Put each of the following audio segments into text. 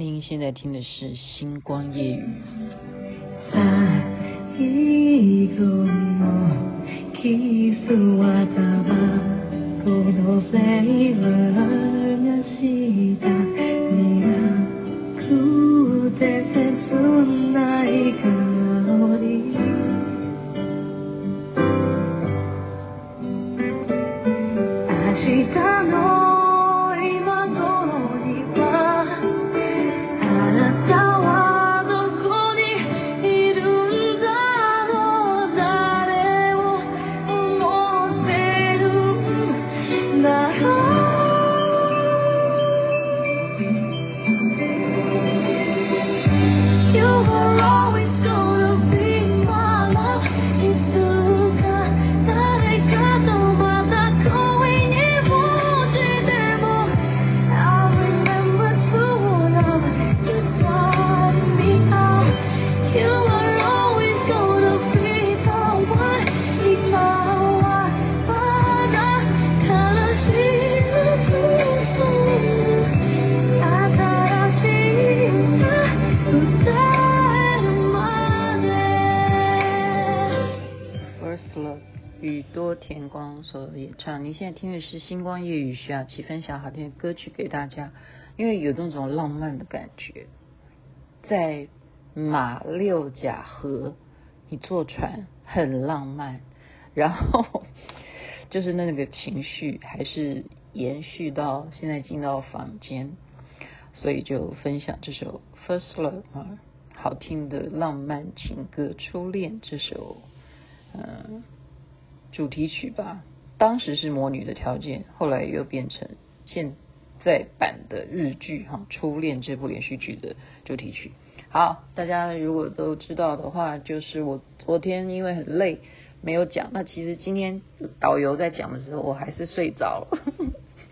您现在听的是《星光夜语》。现在听的是《星光夜雨》，徐雅琪分享好听的歌曲给大家，因为有那种浪漫的感觉，在马六甲河，你坐船很浪漫，然后就是那个情绪还是延续到现在进到房间，所以就分享这首《First Love》啊，好听的浪漫情歌《初恋》这首，嗯，主题曲吧。当时是魔女的条件，后来又变成现在版的日剧哈《初恋》这部连续剧的主题曲。好，大家如果都知道的话，就是我昨天因为很累没有讲，那其实今天导游在讲的时候，我还是睡着了。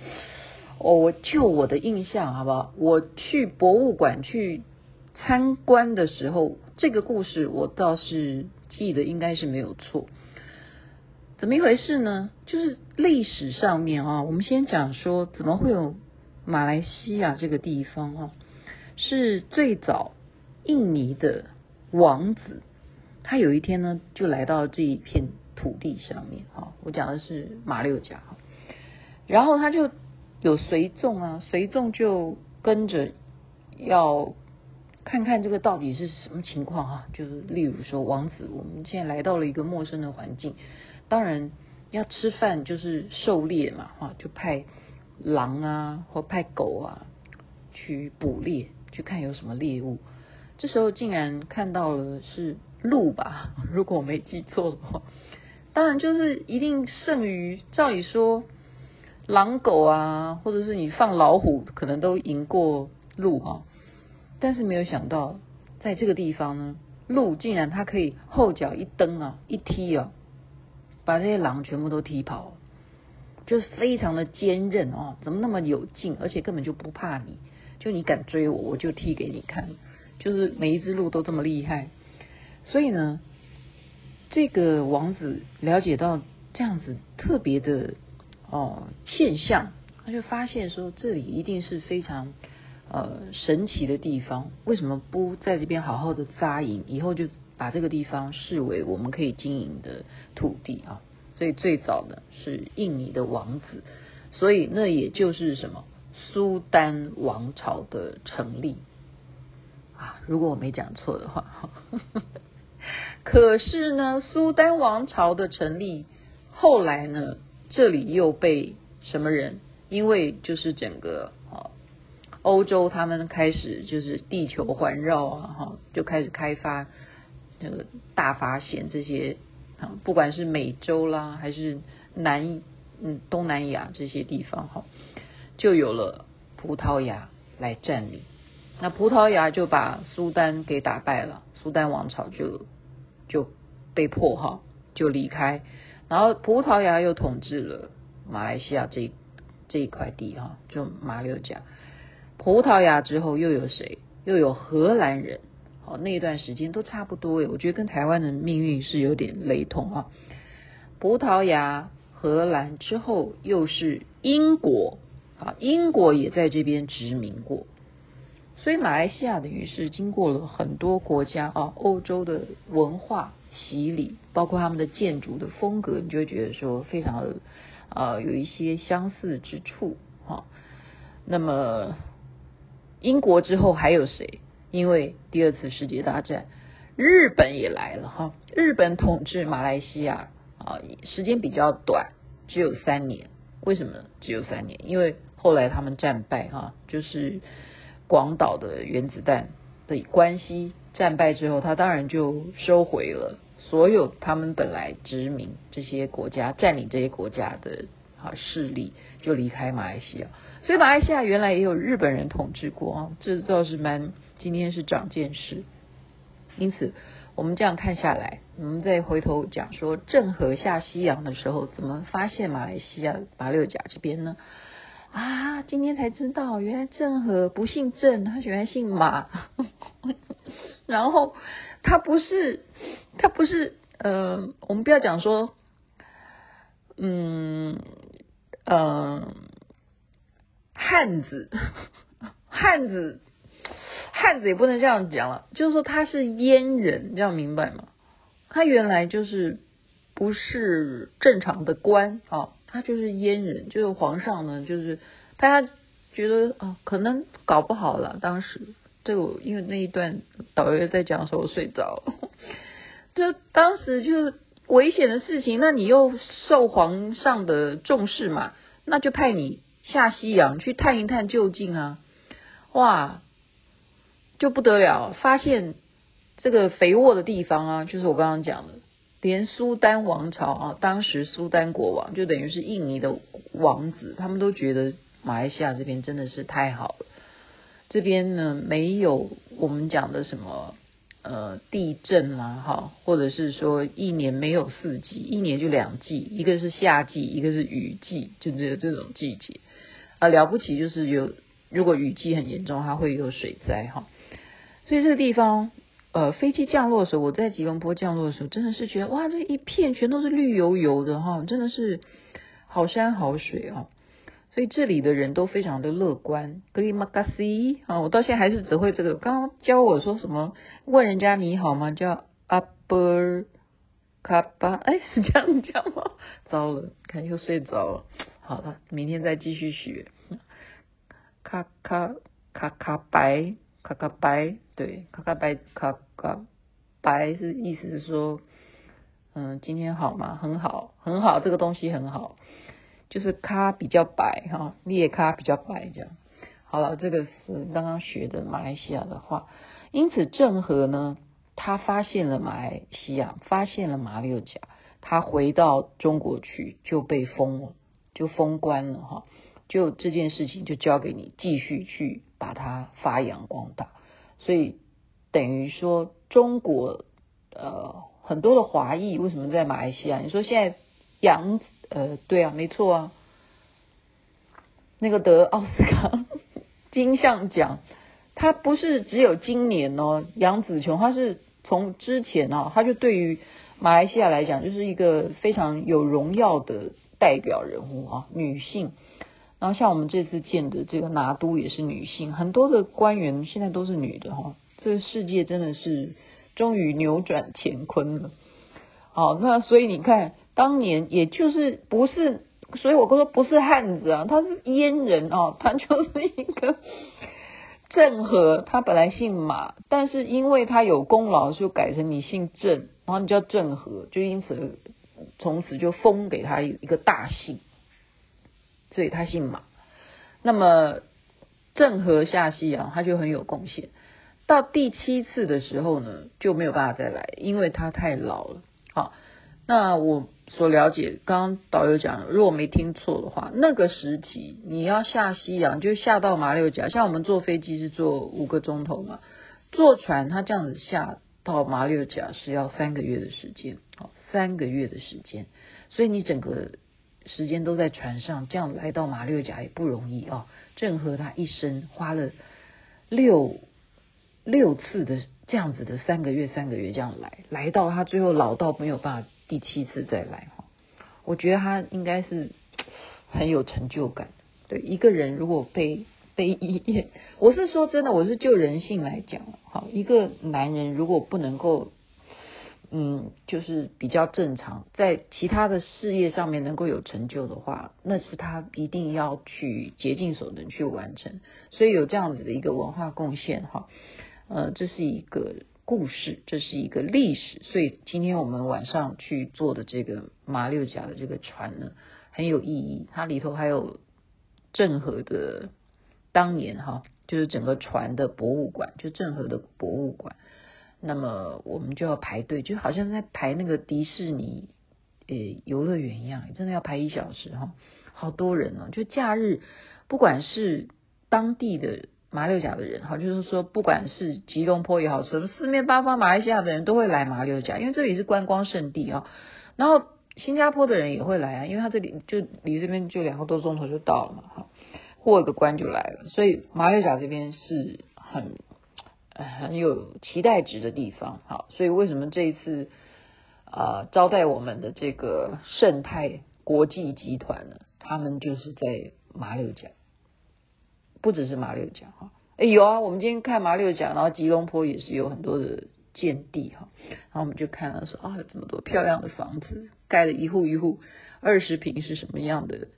我就我的印象好不好？我去博物馆去参观的时候，这个故事我倒是记得应该是没有错。怎么一回事呢？就是历史上面啊，我们先讲说怎么会有马来西亚这个地方啊，是最早印尼的王子，他有一天呢就来到这一片土地上面啊，我讲的是马六甲，然后他就有随众啊，随众就跟着要看看这个到底是什么情况啊，就是例如说王子，我们现在来到了一个陌生的环境。当然要吃饭就是狩猎嘛，哈，就派狼啊或派狗啊去捕猎，去看有什么猎物。这时候竟然看到了是鹿吧，如果我没记错的话。当然就是一定胜于，照理说狼狗啊，或者是你放老虎，可能都赢过鹿啊。但是没有想到，在这个地方呢，鹿竟然它可以后脚一蹬啊，一踢啊。把这些狼全部都踢跑，就是非常的坚韧哦，怎么那么有劲，而且根本就不怕你，就你敢追我，我就踢给你看，就是每一只鹿都这么厉害，所以呢，这个王子了解到这样子特别的哦现象，他就发现说这里一定是非常呃神奇的地方，为什么不在这边好好的扎营，以后就。把这个地方视为我们可以经营的土地啊，所以最早呢是印尼的王子，所以那也就是什么苏丹王朝的成立啊，如果我没讲错的话。可是呢，苏丹王朝的成立后来呢，这里又被什么人？因为就是整个啊欧洲他们开始就是地球环绕啊，哈，就开始开发。那个大发现这些，不管是美洲啦，还是南嗯东南亚这些地方哈，就有了葡萄牙来占领。那葡萄牙就把苏丹给打败了，苏丹王朝就就被迫哈就离开。然后葡萄牙又统治了马来西亚这这一块地哈，就马六甲。葡萄牙之后又有谁？又有荷兰人。哦，那一段时间都差不多诶，我觉得跟台湾的命运是有点雷同啊。葡萄牙、荷兰之后又是英国，啊，英国也在这边殖民过，所以马来西亚等于是经过了很多国家啊，欧洲的文化洗礼，包括他们的建筑的风格，你就会觉得说非常的啊有一些相似之处哈。那么英国之后还有谁？因为第二次世界大战，日本也来了哈。日本统治马来西亚啊，时间比较短，只有三年。为什么只有三年？因为后来他们战败哈，就是。广岛的原子弹的关系，战败之后，他当然就收回了所有他们本来殖民这些国家、占领这些国家的啊势力，就离开马来西亚。所以马来西亚原来也有日本人统治过啊，这倒是蛮今天是长见识。因此，我们这样看下来，我们再回头讲说，郑和下西洋的时候，怎么发现马来西亚马六甲这边呢？啊，今天才知道，原来郑和不姓郑，他原来姓马。然后他不是，他不是，呃，我们不要讲说，嗯，呃，汉子，汉子，汉子也不能这样讲了，就是说他是阉人，这样明白吗？他原来就是不是正常的官啊。他就是阉人，就是皇上呢，就是大家觉得啊，可能搞不好了。当时这个，因为那一段导游在讲的时候，我睡着了。就当时就是危险的事情，那你又受皇上的重视嘛，那就派你下西洋去探一探究竟啊！哇，就不得了，发现这个肥沃的地方啊，就是我刚刚讲的。连苏丹王朝啊，当时苏丹国王就等于是印尼的王子，他们都觉得马来西亚这边真的是太好了。这边呢，没有我们讲的什么呃地震啦，哈，或者是说一年没有四季，一年就两季，一个是夏季，一个是雨季，就只有这种季节啊。了不起就是有，如果雨季很严重，它会有水灾哈。所以这个地方。呃，飞机降落的时候，我在吉隆坡降落的时候，真的是觉得哇，这一片全都是绿油油的哈，真的是好山好水啊！所以这里的人都非常的乐观。格里马嘎西啊，我到现在还是只会这个。刚刚教我说什么？问人家你好吗？叫阿波卡巴，哎，是这样讲吗？糟了，看又睡着了。好了，明天再继续学。卡卡卡卡白。卡卡白，对，卡卡白，卡卡白是意思是说，嗯，今天好吗？很好，很好，这个东西很好，就是咖比较白哈，裂咖比较白这样。好了，这个是刚刚学的马来西亚的话。因此，郑和呢，他发现了马来西亚，发现了马六甲，他回到中国去就被封了，就封官了哈。就这件事情就交给你继续去把它发扬光大，所以等于说中国呃很多的华裔为什么在马来西亚？你说现在杨呃对啊没错啊，那个得奥斯卡 金像奖，他不是只有今年哦，杨紫琼他是从之前哦，他就对于马来西亚来讲就是一个非常有荣耀的代表人物啊，女性。然后像我们这次见的这个拿督也是女性，很多的官员现在都是女的哈，这个世界真的是终于扭转乾坤了。好，那所以你看，当年也就是不是，所以我说不是汉子啊，他是阉人哦，他就是一个郑和，他本来姓马，但是因为他有功劳，就改成你姓郑，然后你叫郑和，就因此从此就封给他一个大姓。所以他姓马，那么郑和下西洋，他就很有贡献。到第七次的时候呢，就没有办法再来，因为他太老了。好，那我所了解，刚刚导游讲，如果没听错的话，那个时期你要下西洋，就下到马六甲，像我们坐飞机是坐五个钟头嘛，坐船他这样子下到马六甲是要三个月的时间，好，三个月的时间，所以你整个。时间都在船上，这样来到马六甲也不容易哦。郑和他一生花了六六次的这样子的三个月，三个月这样来，来到他最后老到没有办法第七次再来哈。我觉得他应该是很有成就感。对，一个人如果被非议业。我是说真的，我是就人性来讲，好，一个男人如果不能够。嗯，就是比较正常，在其他的事业上面能够有成就的话，那是他一定要去竭尽所能去完成。所以有这样子的一个文化贡献哈，呃，这是一个故事，这是一个历史。所以今天我们晚上去做的这个马六甲的这个船呢，很有意义。它里头还有郑和的当年哈，就是整个船的博物馆，就郑和的博物馆。那么我们就要排队，就好像在排那个迪士尼诶游乐园一样，真的要排一小时哈，好多人哦。就假日，不管是当地的马六甲的人哈，就是说不管是吉隆坡也好，什么四面八方马来西亚的人都会来马六甲，因为这里是观光胜地啊。然后新加坡的人也会来啊，因为他这里就离这边就两个多钟头就到了嘛，哈，过个关就来了。所以马六甲这边是很。很有期待值的地方，好，所以为什么这一次啊、呃、招待我们的这个盛泰国际集团呢？他们就是在马六甲，不只是马六甲哈，哎有啊，我们今天看马六甲，然后吉隆坡也是有很多的建地哈，然后我们就看了说啊，有这么多漂亮的房子，盖了一户一户，二十平是什么样的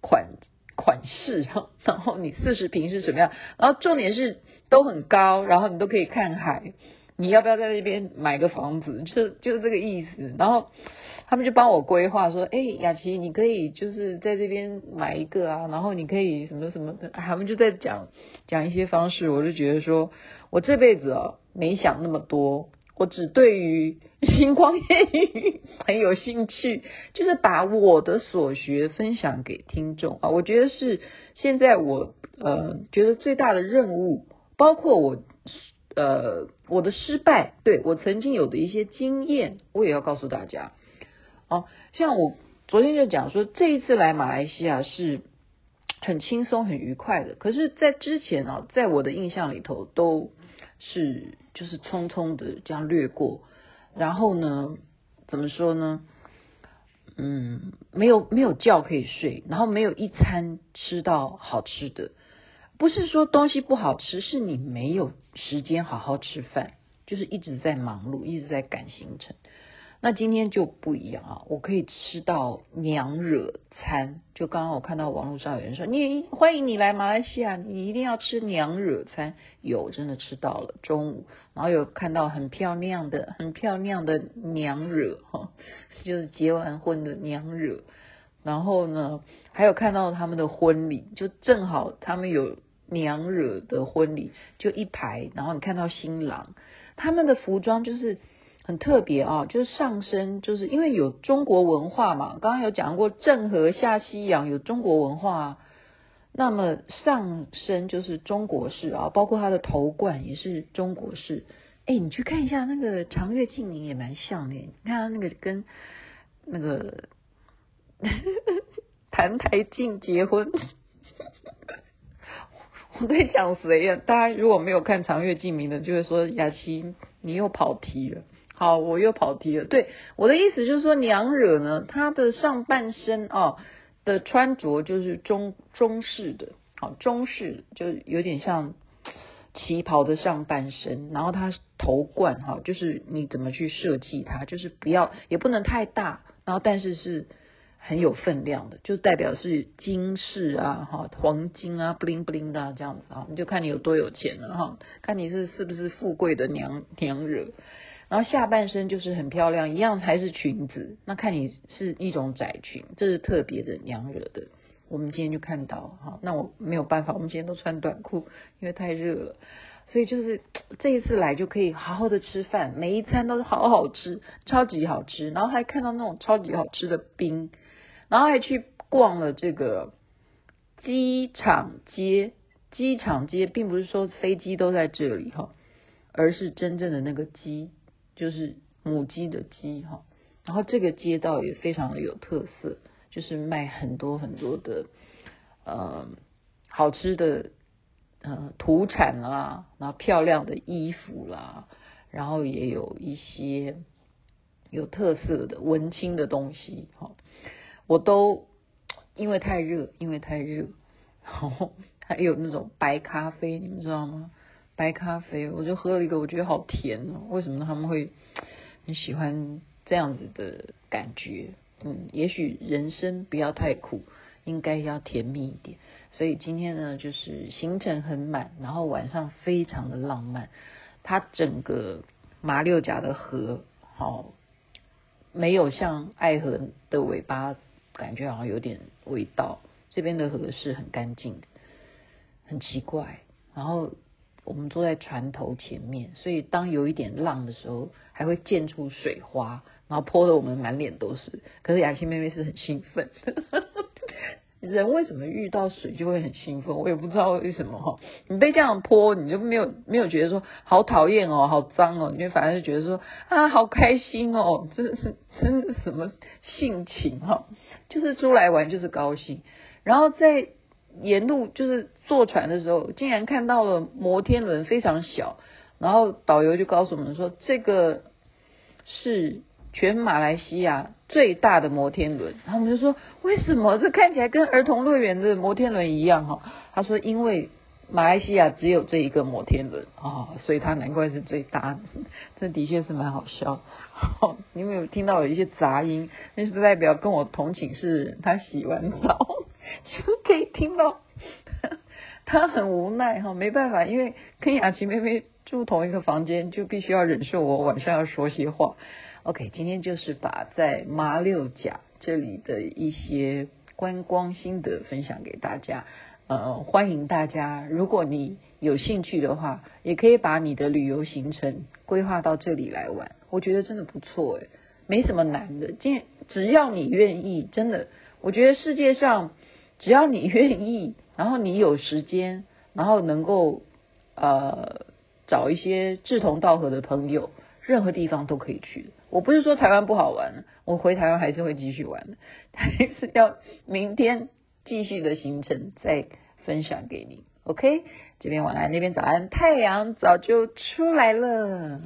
款子款式，然后你四十平是什么样，然后重点是。都很高，然后你都可以看海。你要不要在那边买个房子？就就是这个意思。然后他们就帮我规划说：“哎，雅琪，你可以就是在这边买一个啊，然后你可以什么什么的。”他们就在讲讲一些方式，我就觉得说，我这辈子啊没想那么多，我只对于星光夜雨很有兴趣，就是把我的所学分享给听众啊。我觉得是现在我呃觉得最大的任务。包括我，呃，我的失败，对，我曾经有的一些经验，我也要告诉大家。哦，像我昨天就讲说，这一次来马来西亚是很轻松、很愉快的。可是，在之前啊，在我的印象里头，都是就是匆匆的这样掠过。然后呢，怎么说呢？嗯，没有没有觉可以睡，然后没有一餐吃到好吃的。不是说东西不好吃，是你没有时间好好吃饭，就是一直在忙碌，一直在赶行程。那今天就不一样啊，我可以吃到娘惹餐。就刚刚我看到网络上有人说，你欢迎你来马来西亚，你一定要吃娘惹餐。有，真的吃到了中午，然后有看到很漂亮的、很漂亮的娘惹哈，就是结完婚的娘惹。然后呢，还有看到他们的婚礼，就正好他们有。娘惹的婚礼就一排，然后你看到新郎，他们的服装就是很特别啊，就是上身就是因为有中国文化嘛，刚刚有讲过郑和下西洋有中国文化，那么上身就是中国式啊，包括他的头冠也是中国式。哎，你去看一下那个长月烬明也蛮像的，你看他那个跟那个 谭台静结婚。我在讲谁呀？大家如果没有看《长月烬明》的，就会说雅琪你又跑题了。好，我又跑题了。对，我的意思就是说，娘惹呢，她的上半身哦的穿着就是中中式的，好中式就有点像旗袍的上半身，然后她头冠哈，就是你怎么去设计它，就是不要也不能太大，然后但是是。很有分量的，就代表是金饰啊，哈，黄金啊，布灵布灵的这样子啊，你就看你有多有钱了哈，看你是是不是富贵的娘娘惹，然后下半身就是很漂亮，一样还是裙子，那看你是一种窄裙，这是特别的娘惹的。我们今天就看到哈，那我没有办法，我们今天都穿短裤，因为太热了，所以就是这一次来就可以好好的吃饭，每一餐都是好好吃，超级好吃，然后还看到那种超级好吃的冰。然后还去逛了这个机场街，机场街并不是说飞机都在这里哈，而是真正的那个鸡，就是母鸡的鸡哈。然后这个街道也非常的有特色，就是卖很多很多的呃好吃的呃土产啦，然后漂亮的衣服啦，然后也有一些有特色的文青的东西哈。我都因为太热，因为太热，然后还有那种白咖啡，你们知道吗？白咖啡，我就喝了一个，我觉得好甜哦。为什么他们会很喜欢这样子的感觉？嗯，也许人生不要太苦，应该要甜蜜一点。所以今天呢，就是行程很满，然后晚上非常的浪漫。它整个马六甲的河，好、哦，没有像爱河的尾巴，感觉好像有点味道。这边的河是很干净的，很奇怪。然后我们坐在船头前面，所以当有一点浪的时候，还会溅出水花。然后泼得我们满脸都是，可是雅琪妹妹是很兴奋。人为什么遇到水就会很兴奋？我也不知道为什么哈。你被这样泼，你就没有没有觉得说好讨厌哦，好脏哦，你就反而是觉得说啊，好开心哦，真的是真的是什么性情哈？就是出来玩就是高兴。然后在沿路就是坐船的时候，竟然看到了摩天轮非常小，然后导游就告诉我们说这个是。全马来西亚最大的摩天轮，然后我们就说，为什么这看起来跟儿童乐园的摩天轮一样哈？他说因为马来西亚只有这一个摩天轮啊，所以它难怪是最大的。这的确是蛮好笑。你有没有听到有一些杂音？那是代表跟我同寝室他洗完澡 就可以听到。他很无奈哈，没办法，因为跟雅琪妹妹住同一个房间，就必须要忍受我晚上要说些话。OK，今天就是把在马六甲这里的一些观光心得分享给大家。呃，欢迎大家，如果你有兴趣的话，也可以把你的旅游行程规划到这里来玩。我觉得真的不错诶，没什么难的。今只要你愿意，真的，我觉得世界上只要你愿意，然后你有时间，然后能够呃找一些志同道合的朋友。任何地方都可以去。我不是说台湾不好玩，我回台湾还是会继续玩的，还是要明天继续的行程再分享给你。OK，这边晚安，那边早安，太阳早就出来了。